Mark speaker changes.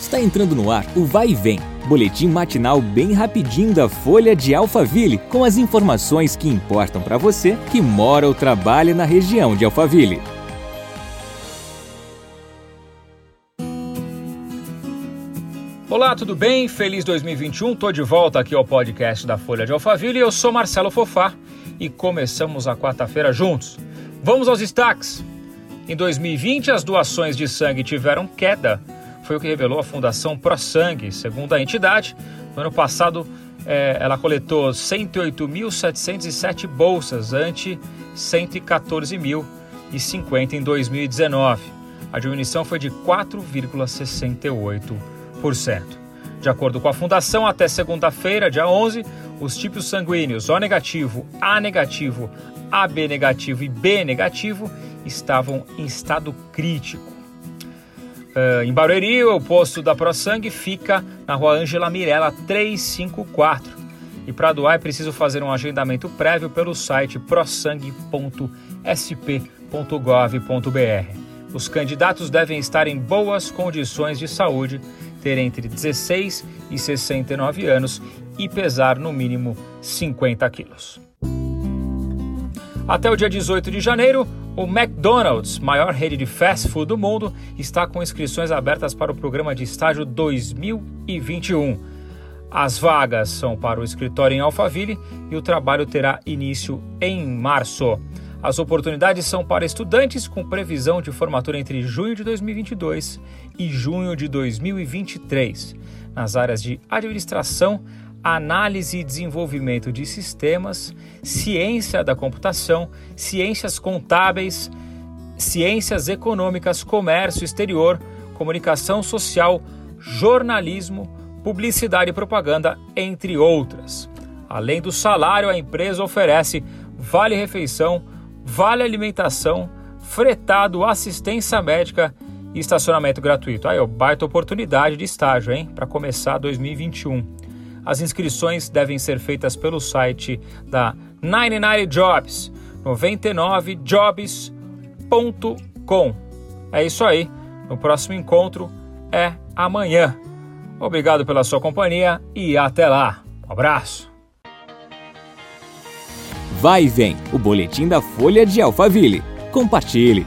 Speaker 1: Está entrando no ar o Vai e Vem, boletim matinal bem rapidinho da Folha de Alphaville, com as informações que importam para você que mora ou trabalha na região de Alphaville.
Speaker 2: Olá, tudo bem? Feliz 2021. Tô de volta aqui ao podcast da Folha de Alphaville. Eu sou Marcelo Fofá e começamos a quarta-feira juntos. Vamos aos destaques. Em 2020, as doações de sangue tiveram queda. Foi o que revelou a Fundação ProSangue. Segundo a entidade, no ano passado é, ela coletou 108.707 bolsas, ante 114.050 em 2019. A diminuição foi de 4,68%. De acordo com a Fundação, até segunda-feira, dia 11, os tipos sanguíneos O negativo, A negativo, AB negativo e B negativo estavam em estado crítico. Uh, em Barueri, o posto da ProSangue fica na rua Ângela Mirella 354. E para doar é preciso fazer um agendamento prévio pelo site prosangue.sp.gov.br. Os candidatos devem estar em boas condições de saúde, ter entre 16 e 69 anos e pesar no mínimo 50 quilos. Até o dia 18 de janeiro, o McDonald's, maior rede de fast food do mundo, está com inscrições abertas para o programa de estágio 2021. As vagas são para o escritório em Alphaville e o trabalho terá início em março. As oportunidades são para estudantes com previsão de formatura entre junho de 2022 e junho de 2023, nas áreas de administração, análise e desenvolvimento de sistemas, ciência da computação, ciências contábeis, ciências econômicas, comércio exterior, comunicação social, jornalismo, publicidade e propaganda, entre outras. Além do salário, a empresa oferece vale refeição, vale alimentação, fretado, assistência médica e estacionamento gratuito. Aí, ó, baita oportunidade de estágio, hein, para começar 2021. As inscrições devem ser feitas pelo site da 99 Jobs, 99jobs.com. É isso aí. No próximo encontro é amanhã. Obrigado pela sua companhia e até lá. Um abraço.
Speaker 1: Vai e vem, o boletim da Folha de Alphaville. Compartilhe.